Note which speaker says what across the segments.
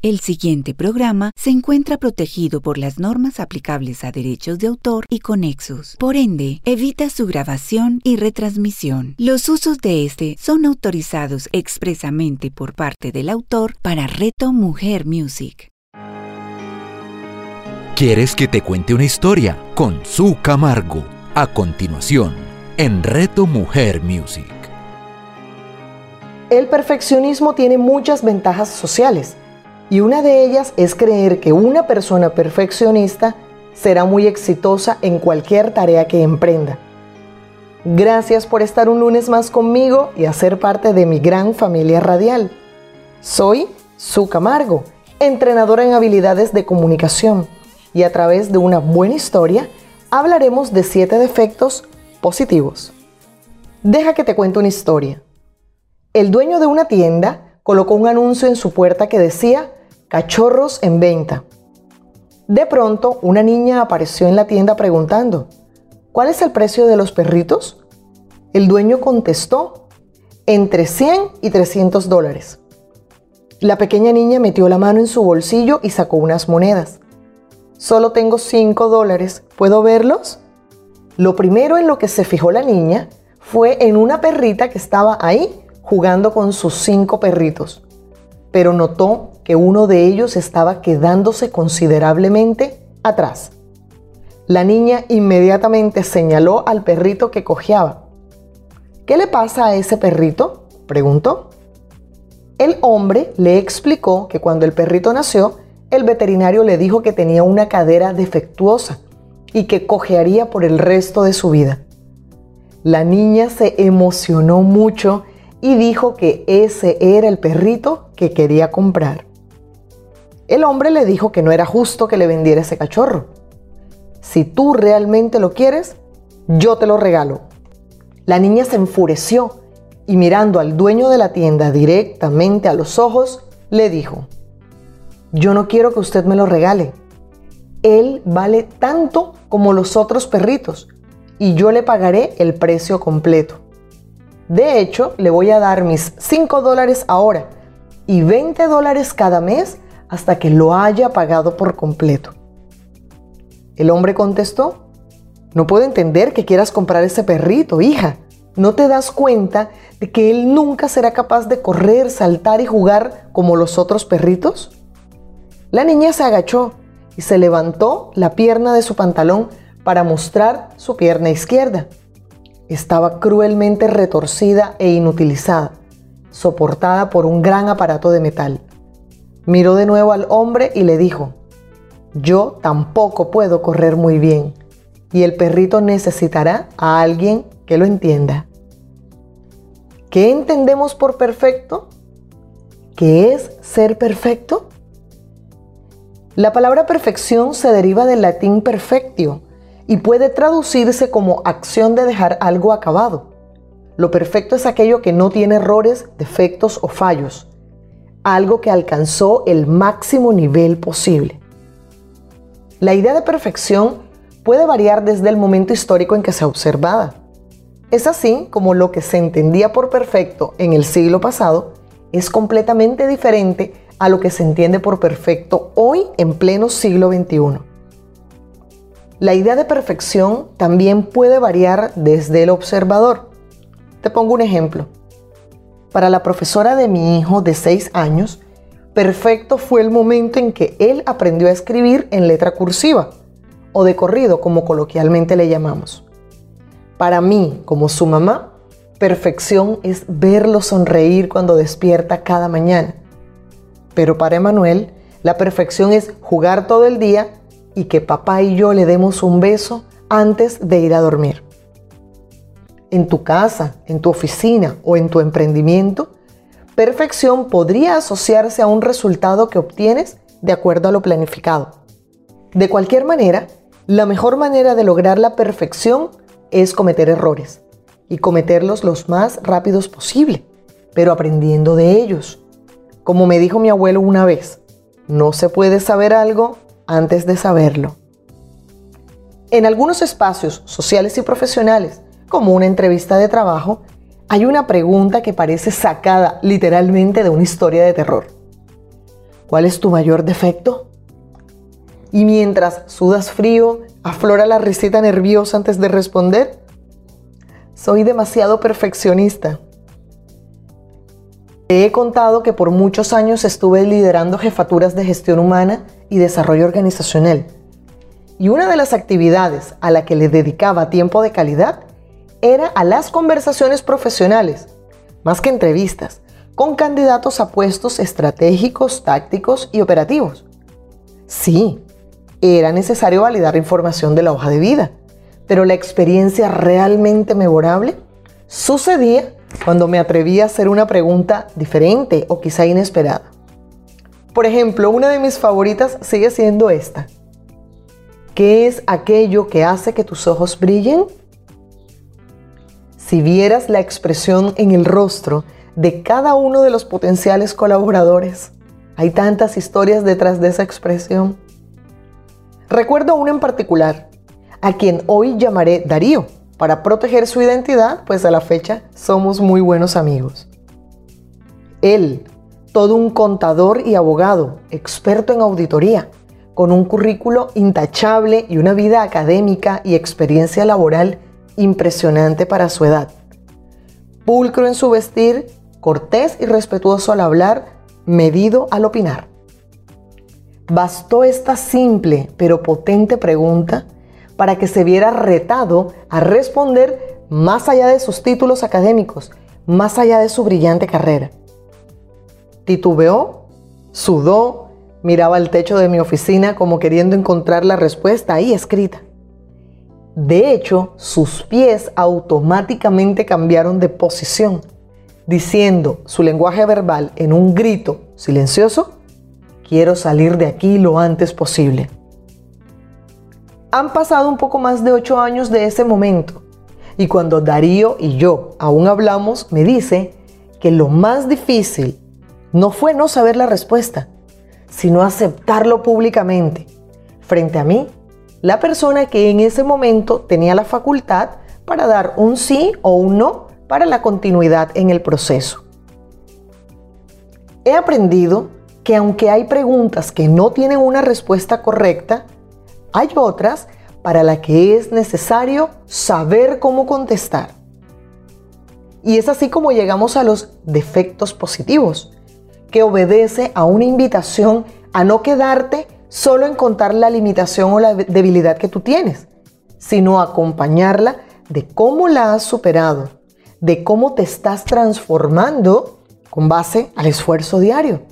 Speaker 1: El siguiente programa se encuentra protegido por las normas aplicables a derechos de autor y conexos. Por ende, evita su grabación y retransmisión. Los usos de este son autorizados expresamente por parte del autor para Reto Mujer Music.
Speaker 2: ¿Quieres que te cuente una historia? Con Su Camargo. A continuación, en Reto Mujer Music.
Speaker 3: El perfeccionismo tiene muchas ventajas sociales y una de ellas es creer que una persona perfeccionista será muy exitosa en cualquier tarea que emprenda. Gracias por estar un lunes más conmigo y hacer parte de mi gran familia radial. Soy Su Camargo, entrenadora en habilidades de comunicación y a través de una buena historia hablaremos de siete defectos positivos. Deja que te cuente una historia. El dueño de una tienda colocó un anuncio en su puerta que decía cachorros en venta. De pronto, una niña apareció en la tienda preguntando, ¿cuál es el precio de los perritos? El dueño contestó, entre 100 y 300 dólares. La pequeña niña metió la mano en su bolsillo y sacó unas monedas. Solo tengo 5 dólares. ¿Puedo verlos? Lo primero en lo que se fijó la niña fue en una perrita que estaba ahí jugando con sus cinco perritos, pero notó que uno de ellos estaba quedándose considerablemente atrás. La niña inmediatamente señaló al perrito que cojeaba. ¿Qué le pasa a ese perrito? preguntó. El hombre le explicó que cuando el perrito nació, el veterinario le dijo que tenía una cadera defectuosa y que cojearía por el resto de su vida. La niña se emocionó mucho y dijo que ese era el perrito que quería comprar. El hombre le dijo que no era justo que le vendiera ese cachorro. Si tú realmente lo quieres, yo te lo regalo. La niña se enfureció y mirando al dueño de la tienda directamente a los ojos, le dijo, yo no quiero que usted me lo regale. Él vale tanto como los otros perritos y yo le pagaré el precio completo. De hecho, le voy a dar mis 5 dólares ahora y 20 dólares cada mes hasta que lo haya pagado por completo. El hombre contestó, no puedo entender que quieras comprar ese perrito, hija. ¿No te das cuenta de que él nunca será capaz de correr, saltar y jugar como los otros perritos? La niña se agachó y se levantó la pierna de su pantalón para mostrar su pierna izquierda. Estaba cruelmente retorcida e inutilizada, soportada por un gran aparato de metal. Miró de nuevo al hombre y le dijo, yo tampoco puedo correr muy bien y el perrito necesitará a alguien que lo entienda. ¿Qué entendemos por perfecto? ¿Qué es ser perfecto? La palabra perfección se deriva del latín perfectio y puede traducirse como acción de dejar algo acabado. Lo perfecto es aquello que no tiene errores, defectos o fallos, algo que alcanzó el máximo nivel posible. La idea de perfección puede variar desde el momento histórico en que se ha observada. Es así como lo que se entendía por perfecto en el siglo pasado es completamente diferente a lo que se entiende por perfecto hoy en pleno siglo XXI. La idea de perfección también puede variar desde el observador. Te pongo un ejemplo. Para la profesora de mi hijo de 6 años, perfecto fue el momento en que él aprendió a escribir en letra cursiva o de corrido, como coloquialmente le llamamos. Para mí, como su mamá, perfección es verlo sonreír cuando despierta cada mañana pero para Emanuel, la perfección es jugar todo el día y que papá y yo le demos un beso antes de ir a dormir. En tu casa, en tu oficina o en tu emprendimiento, perfección podría asociarse a un resultado que obtienes de acuerdo a lo planificado. De cualquier manera, la mejor manera de lograr la perfección es cometer errores y cometerlos los más rápidos posible, pero aprendiendo de ellos. Como me dijo mi abuelo una vez, no se puede saber algo antes de saberlo. En algunos espacios sociales y profesionales, como una entrevista de trabajo, hay una pregunta que parece sacada literalmente de una historia de terror. ¿Cuál es tu mayor defecto? Y mientras sudas frío, aflora la risita nerviosa antes de responder. Soy demasiado perfeccionista. Te he contado que por muchos años estuve liderando jefaturas de gestión humana y desarrollo organizacional. Y una de las actividades a la que le dedicaba tiempo de calidad era a las conversaciones profesionales, más que entrevistas, con candidatos a puestos estratégicos, tácticos y operativos. Sí, era necesario validar información de la hoja de vida, pero la experiencia realmente memorable sucedía cuando me atreví a hacer una pregunta diferente o quizá inesperada. Por ejemplo, una de mis favoritas sigue siendo esta. ¿Qué es aquello que hace que tus ojos brillen? Si vieras la expresión en el rostro de cada uno de los potenciales colaboradores, hay tantas historias detrás de esa expresión. Recuerdo una en particular, a quien hoy llamaré Darío para proteger su identidad, pues a la fecha somos muy buenos amigos. Él, todo un contador y abogado, experto en auditoría, con un currículo intachable y una vida académica y experiencia laboral impresionante para su edad. Pulcro en su vestir, cortés y respetuoso al hablar, medido al opinar. Bastó esta simple pero potente pregunta para que se viera retado a responder más allá de sus títulos académicos, más allá de su brillante carrera. Titubeó, sudó, miraba el techo de mi oficina como queriendo encontrar la respuesta ahí escrita. De hecho, sus pies automáticamente cambiaron de posición, diciendo su lenguaje verbal en un grito silencioso, quiero salir de aquí lo antes posible. Han pasado un poco más de ocho años de ese momento y cuando Darío y yo aún hablamos, me dice que lo más difícil no fue no saber la respuesta, sino aceptarlo públicamente frente a mí, la persona que en ese momento tenía la facultad para dar un sí o un no para la continuidad en el proceso. He aprendido que aunque hay preguntas que no tienen una respuesta correcta, hay otras para las que es necesario saber cómo contestar. Y es así como llegamos a los defectos positivos, que obedece a una invitación a no quedarte solo en contar la limitación o la debilidad que tú tienes, sino acompañarla de cómo la has superado, de cómo te estás transformando con base al esfuerzo diario,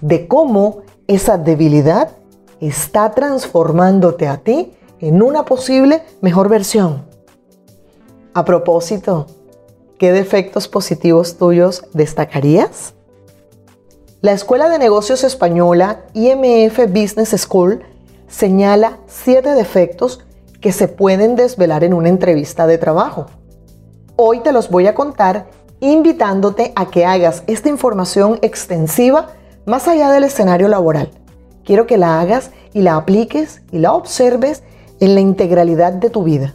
Speaker 3: de cómo esa debilidad está transformándote a ti en una posible mejor versión. A propósito, ¿qué defectos positivos tuyos destacarías? La Escuela de Negocios Española IMF Business School señala siete defectos que se pueden desvelar en una entrevista de trabajo. Hoy te los voy a contar invitándote a que hagas esta información extensiva más allá del escenario laboral Quiero que la hagas y la apliques y la observes en la integralidad de tu vida.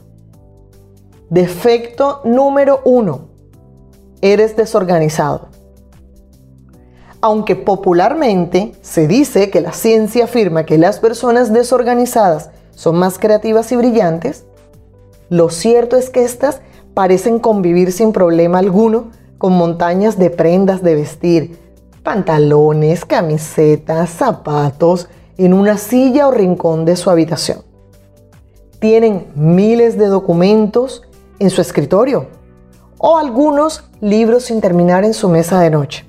Speaker 3: Defecto número uno. Eres desorganizado. Aunque popularmente se dice que la ciencia afirma que las personas desorganizadas son más creativas y brillantes, lo cierto es que éstas parecen convivir sin problema alguno con montañas de prendas de vestir, pantalones, camisetas, zapatos en una silla o rincón de su habitación. Tienen miles de documentos en su escritorio o algunos libros sin terminar en su mesa de noche.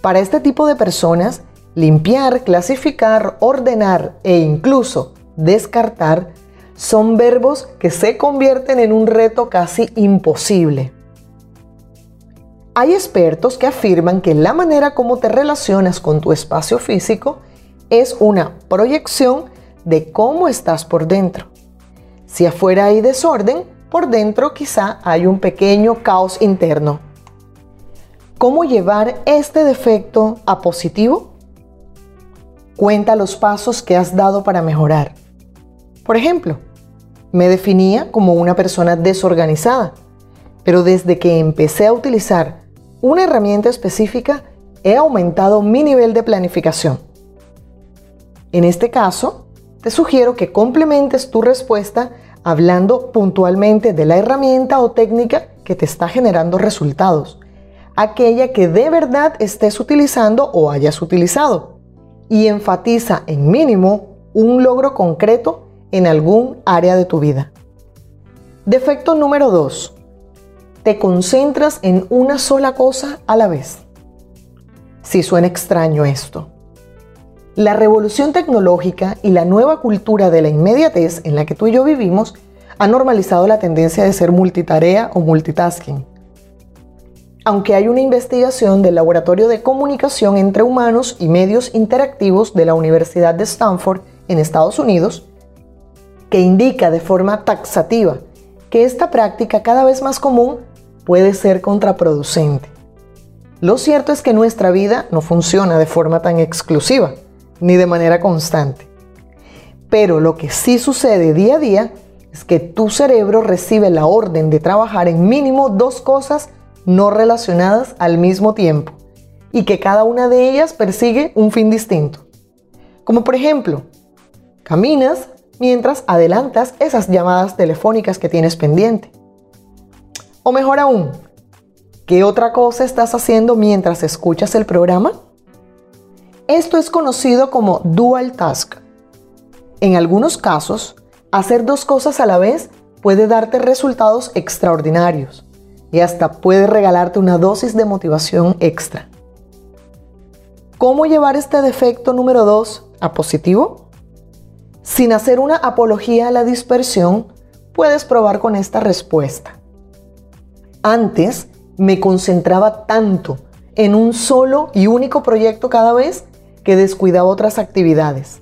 Speaker 3: Para este tipo de personas, limpiar, clasificar, ordenar e incluso descartar son verbos que se convierten en un reto casi imposible. Hay expertos que afirman que la manera como te relacionas con tu espacio físico es una proyección de cómo estás por dentro. Si afuera hay desorden, por dentro quizá hay un pequeño caos interno. ¿Cómo llevar este defecto a positivo? Cuenta los pasos que has dado para mejorar. Por ejemplo, me definía como una persona desorganizada, pero desde que empecé a utilizar una herramienta específica, he aumentado mi nivel de planificación. En este caso, te sugiero que complementes tu respuesta hablando puntualmente de la herramienta o técnica que te está generando resultados, aquella que de verdad estés utilizando o hayas utilizado, y enfatiza en mínimo un logro concreto en algún área de tu vida. Defecto número 2. Te concentras en una sola cosa a la vez. Si suena extraño esto. La revolución tecnológica y la nueva cultura de la inmediatez en la que tú y yo vivimos ha normalizado la tendencia de ser multitarea o multitasking. Aunque hay una investigación del Laboratorio de Comunicación entre Humanos y Medios Interactivos de la Universidad de Stanford en Estados Unidos, que indica de forma taxativa que esta práctica cada vez más común puede ser contraproducente. Lo cierto es que nuestra vida no funciona de forma tan exclusiva ni de manera constante. Pero lo que sí sucede día a día es que tu cerebro recibe la orden de trabajar en mínimo dos cosas no relacionadas al mismo tiempo y que cada una de ellas persigue un fin distinto. Como por ejemplo, caminas mientras adelantas esas llamadas telefónicas que tienes pendiente. O mejor aún, ¿qué otra cosa estás haciendo mientras escuchas el programa? Esto es conocido como dual task. En algunos casos, hacer dos cosas a la vez puede darte resultados extraordinarios y hasta puede regalarte una dosis de motivación extra. ¿Cómo llevar este defecto número 2 a positivo? Sin hacer una apología a la dispersión, puedes probar con esta respuesta. Antes me concentraba tanto en un solo y único proyecto cada vez que descuidaba otras actividades.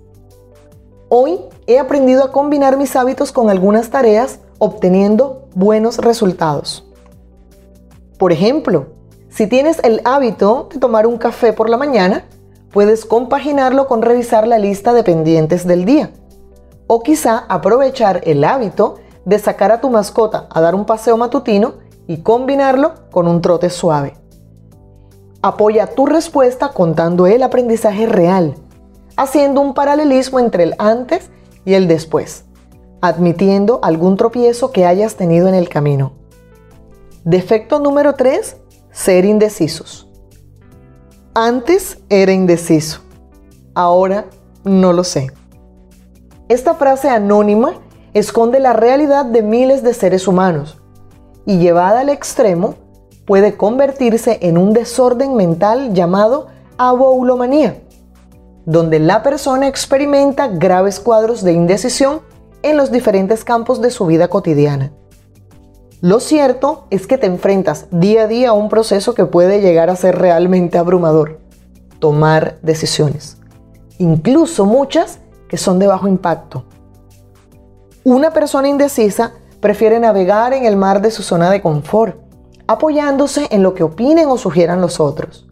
Speaker 3: Hoy he aprendido a combinar mis hábitos con algunas tareas obteniendo buenos resultados. Por ejemplo, si tienes el hábito de tomar un café por la mañana, puedes compaginarlo con revisar la lista de pendientes del día. O quizá aprovechar el hábito de sacar a tu mascota a dar un paseo matutino y combinarlo con un trote suave. Apoya tu respuesta contando el aprendizaje real, haciendo un paralelismo entre el antes y el después, admitiendo algún tropiezo que hayas tenido en el camino. Defecto número 3, ser indecisos. Antes era indeciso, ahora no lo sé. Esta frase anónima esconde la realidad de miles de seres humanos y llevada al extremo puede convertirse en un desorden mental llamado aboulomanía, donde la persona experimenta graves cuadros de indecisión en los diferentes campos de su vida cotidiana. Lo cierto es que te enfrentas día a día a un proceso que puede llegar a ser realmente abrumador, tomar decisiones, incluso muchas que son de bajo impacto. Una persona indecisa prefiere navegar en el mar de su zona de confort, apoyándose en lo que opinen o sugieran los otros.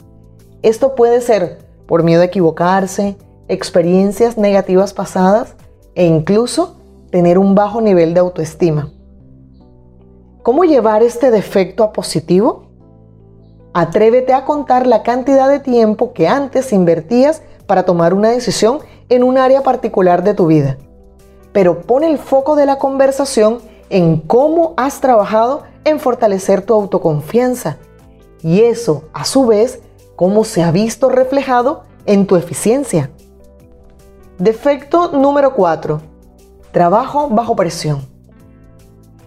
Speaker 3: Esto puede ser por miedo a equivocarse, experiencias negativas pasadas e incluso tener un bajo nivel de autoestima. ¿Cómo llevar este defecto a positivo? Atrévete a contar la cantidad de tiempo que antes invertías para tomar una decisión en un área particular de tu vida. Pero pon el foco de la conversación en cómo has trabajado en fortalecer tu autoconfianza y eso, a su vez, cómo se ha visto reflejado en tu eficiencia. Defecto número 4. Trabajo bajo presión.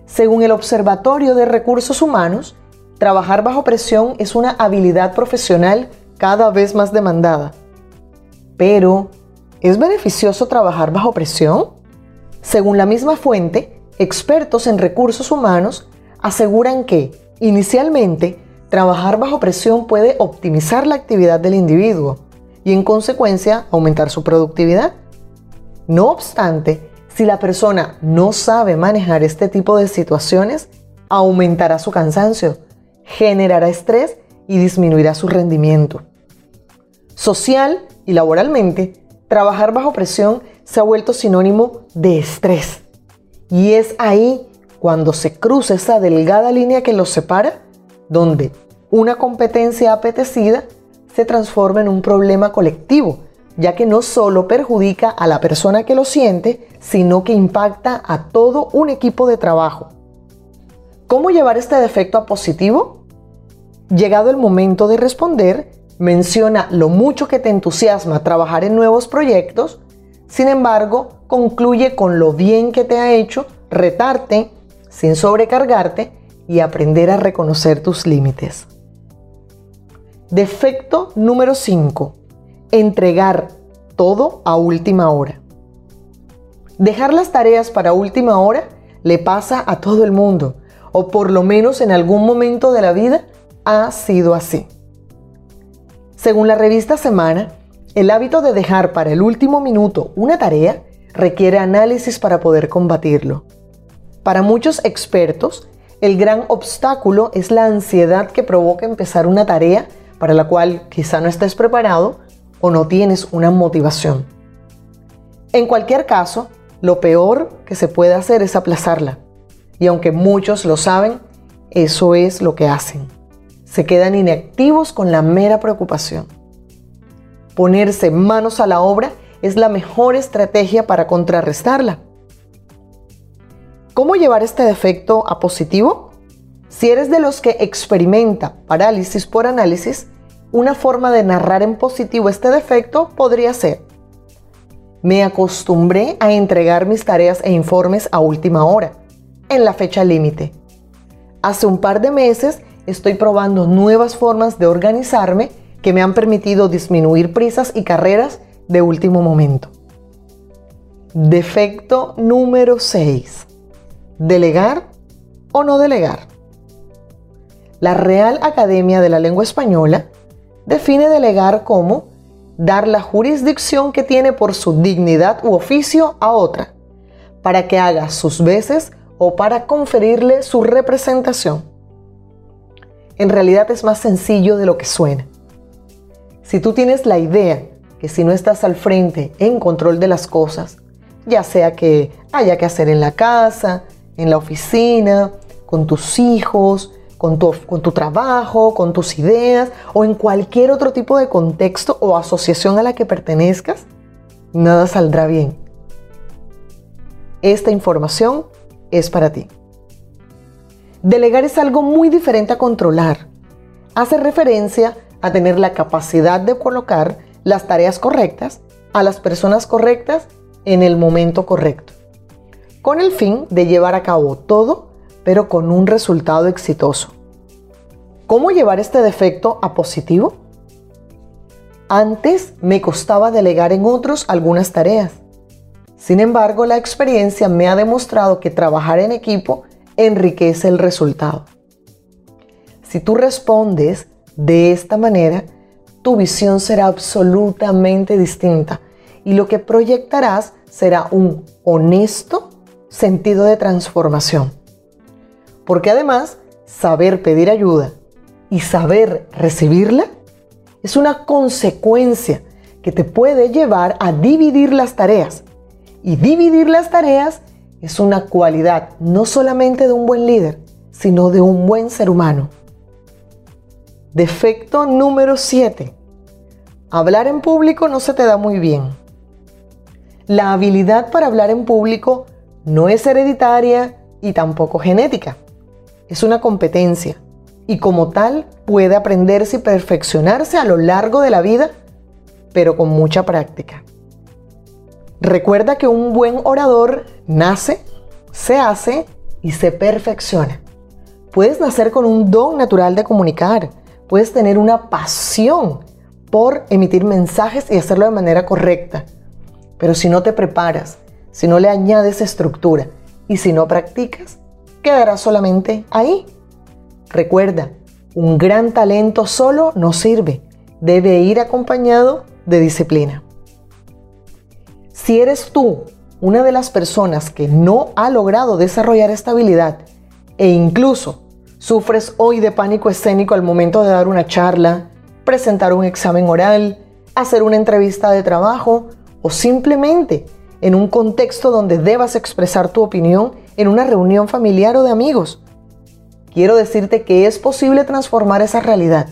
Speaker 3: Según el Observatorio de Recursos Humanos, trabajar bajo presión es una habilidad profesional cada vez más demandada. Pero, ¿es beneficioso trabajar bajo presión? Según la misma fuente, expertos en recursos humanos aseguran que, inicialmente, trabajar bajo presión puede optimizar la actividad del individuo y en consecuencia aumentar su productividad. No obstante, si la persona no sabe manejar este tipo de situaciones, aumentará su cansancio, generará estrés y disminuirá su rendimiento. Social y laboralmente, trabajar bajo presión se ha vuelto sinónimo de estrés. Y es ahí cuando se cruza esa delgada línea que los separa, donde una competencia apetecida se transforma en un problema colectivo, ya que no solo perjudica a la persona que lo siente, sino que impacta a todo un equipo de trabajo. ¿Cómo llevar este defecto a positivo? Llegado el momento de responder, menciona lo mucho que te entusiasma trabajar en nuevos proyectos, sin embargo, concluye con lo bien que te ha hecho retarte sin sobrecargarte y aprender a reconocer tus límites. Defecto número 5. Entregar todo a última hora. Dejar las tareas para última hora le pasa a todo el mundo, o por lo menos en algún momento de la vida ha sido así. Según la revista Semana, el hábito de dejar para el último minuto una tarea requiere análisis para poder combatirlo. Para muchos expertos, el gran obstáculo es la ansiedad que provoca empezar una tarea para la cual quizá no estés preparado o no tienes una motivación. En cualquier caso, lo peor que se puede hacer es aplazarla. Y aunque muchos lo saben, eso es lo que hacen. Se quedan inactivos con la mera preocupación. Ponerse manos a la obra es la mejor estrategia para contrarrestarla. ¿Cómo llevar este defecto a positivo? Si eres de los que experimenta parálisis por análisis, una forma de narrar en positivo este defecto podría ser, me acostumbré a entregar mis tareas e informes a última hora, en la fecha límite. Hace un par de meses estoy probando nuevas formas de organizarme que me han permitido disminuir prisas y carreras de último momento. Defecto número 6. ¿Delegar o no delegar? La Real Academia de la Lengua Española define delegar como dar la jurisdicción que tiene por su dignidad u oficio a otra, para que haga sus veces o para conferirle su representación. En realidad es más sencillo de lo que suena. Si tú tienes la idea que si no estás al frente en control de las cosas, ya sea que haya que hacer en la casa, en la oficina, con tus hijos, con tu, con tu, trabajo, con tus ideas o en cualquier otro tipo de contexto o asociación a la que pertenezcas, nada saldrá bien. Esta información es para ti. Delegar es algo muy diferente a controlar. Hace referencia a tener la capacidad de colocar las tareas correctas a las personas correctas en el momento correcto con el fin de llevar a cabo todo, pero con un resultado exitoso. ¿Cómo llevar este defecto a positivo? Antes me costaba delegar en otros algunas tareas. Sin embargo, la experiencia me ha demostrado que trabajar en equipo enriquece el resultado. Si tú respondes de esta manera, tu visión será absolutamente distinta y lo que proyectarás será un honesto sentido de transformación. Porque además, saber pedir ayuda y saber recibirla es una consecuencia que te puede llevar a dividir las tareas. Y dividir las tareas es una cualidad no solamente de un buen líder, sino de un buen ser humano. Defecto número 7. Hablar en público no se te da muy bien. La habilidad para hablar en público no es hereditaria y tampoco genética. Es una competencia y como tal puede aprenderse y perfeccionarse a lo largo de la vida, pero con mucha práctica. Recuerda que un buen orador nace, se hace y se perfecciona. Puedes nacer con un don natural de comunicar, puedes tener una pasión por emitir mensajes y hacerlo de manera correcta, pero si no te preparas, si no le añades estructura y si no practicas, quedará solamente ahí. Recuerda, un gran talento solo no sirve, debe ir acompañado de disciplina. Si eres tú una de las personas que no ha logrado desarrollar esta habilidad e incluso sufres hoy de pánico escénico al momento de dar una charla, presentar un examen oral, hacer una entrevista de trabajo o simplemente en un contexto donde debas expresar tu opinión en una reunión familiar o de amigos. Quiero decirte que es posible transformar esa realidad.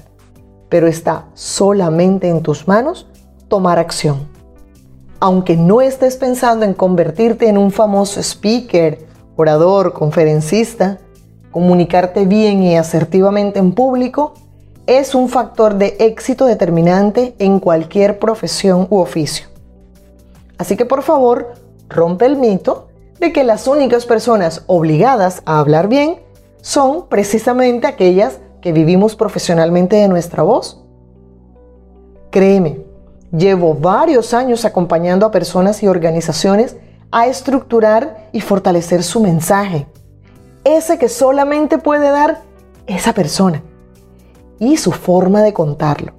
Speaker 3: pero está solamente en tus manos tomar acción. Aunque no estés pensando en convertirte en un famoso speaker, orador, conferencista, comunicarte bien y asertivamente en público es un factor de éxito determinante en cualquier profesión u oficio. Así que por favor, rompe el mito de que las únicas personas obligadas a hablar bien son precisamente aquellas que vivimos profesionalmente de nuestra voz. Créeme, llevo varios años acompañando a personas y organizaciones a estructurar y fortalecer su mensaje, ese que solamente puede dar esa persona y su forma de contarlo.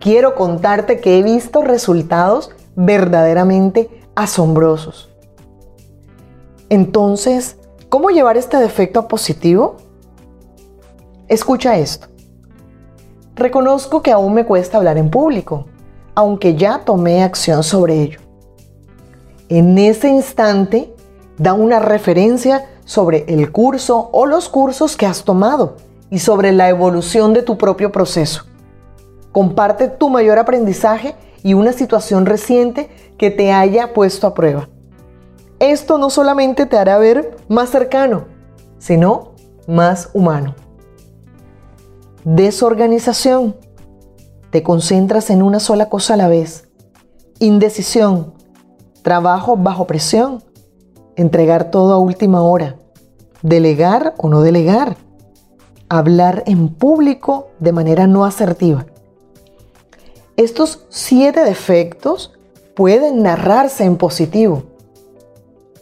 Speaker 3: Quiero contarte que he visto resultados verdaderamente asombrosos. Entonces, ¿cómo llevar este defecto a positivo? Escucha esto. Reconozco que aún me cuesta hablar en público, aunque ya tomé acción sobre ello. En ese instante, da una referencia sobre el curso o los cursos que has tomado y sobre la evolución de tu propio proceso. Comparte tu mayor aprendizaje y una situación reciente que te haya puesto a prueba. Esto no solamente te hará ver más cercano, sino más humano. Desorganización. Te concentras en una sola cosa a la vez. Indecisión. Trabajo bajo presión. Entregar todo a última hora. Delegar o no delegar. Hablar en público de manera no asertiva. Estos siete defectos pueden narrarse en positivo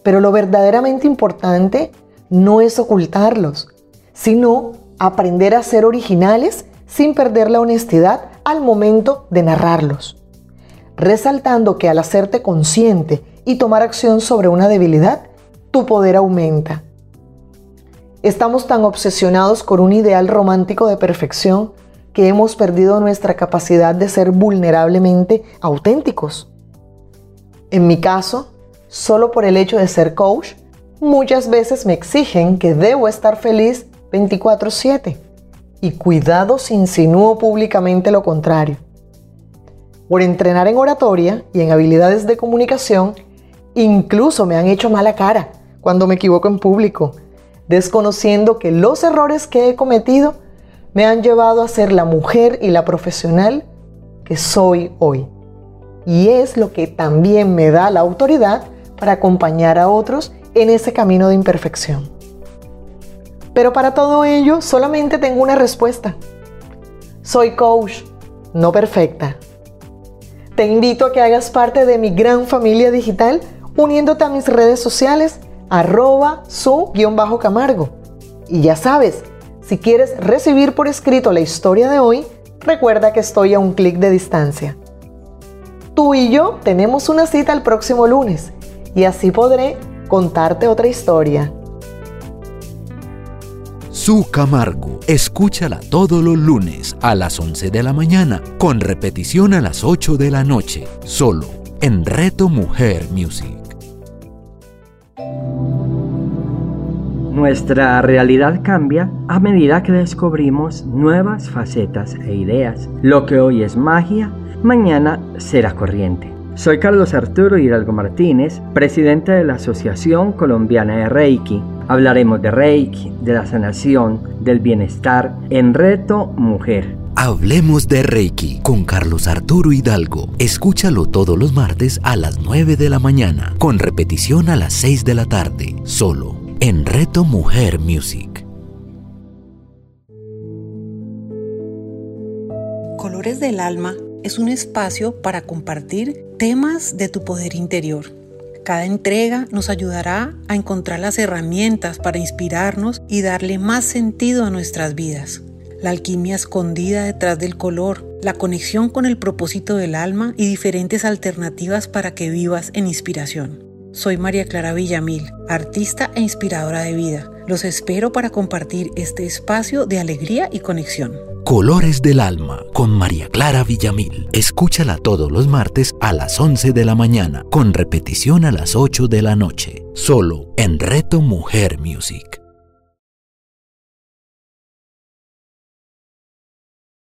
Speaker 3: pero lo verdaderamente importante no es ocultarlos, sino aprender a ser originales sin perder la honestidad al momento de narrarlos. Resaltando que al hacerte consciente y tomar acción sobre una debilidad, tu poder aumenta. Estamos tan obsesionados con un ideal romántico de perfección que hemos perdido nuestra capacidad de ser vulnerablemente auténticos. En mi caso, solo por el hecho de ser coach, muchas veces me exigen que debo estar feliz 24/7. Y cuidado si insinúo públicamente lo contrario. Por entrenar en oratoria y en habilidades de comunicación, incluso me han hecho mala cara cuando me equivoco en público, desconociendo que los errores que he cometido me han llevado a ser la mujer y la profesional que soy hoy. Y es lo que también me da la autoridad para acompañar a otros en ese camino de imperfección. Pero para todo ello solamente tengo una respuesta. Soy coach, no perfecta. Te invito a que hagas parte de mi gran familia digital uniéndote a mis redes sociales arroba su-camargo. Y ya sabes, si quieres recibir por escrito la historia de hoy, recuerda que estoy a un clic de distancia. Tú y yo tenemos una cita el próximo lunes y así podré contarte otra historia.
Speaker 2: Su Camargo, escúchala todos los lunes a las 11 de la mañana, con repetición a las 8 de la noche, solo en Reto Mujer Music.
Speaker 4: Nuestra realidad cambia a medida que descubrimos nuevas facetas e ideas. Lo que hoy es magia, mañana será corriente. Soy Carlos Arturo Hidalgo Martínez, presidente de la Asociación Colombiana de Reiki. Hablaremos de Reiki, de la sanación, del bienestar en Reto Mujer.
Speaker 2: Hablemos de Reiki con Carlos Arturo Hidalgo. Escúchalo todos los martes a las 9 de la mañana, con repetición a las 6 de la tarde, solo en Reto Mujer Music.
Speaker 5: Colores del Alma es un espacio para compartir temas de tu poder interior. Cada entrega nos ayudará a encontrar las herramientas para inspirarnos y darle más sentido a nuestras vidas. La alquimia escondida detrás del color, la conexión con el propósito del alma y diferentes alternativas para que vivas en inspiración. Soy María Clara Villamil, artista e inspiradora de vida. Los espero para compartir este espacio de alegría y conexión.
Speaker 2: Colores del Alma con María Clara Villamil. Escúchala todos los martes a las 11 de la mañana, con repetición a las 8 de la noche, solo en Reto Mujer Music.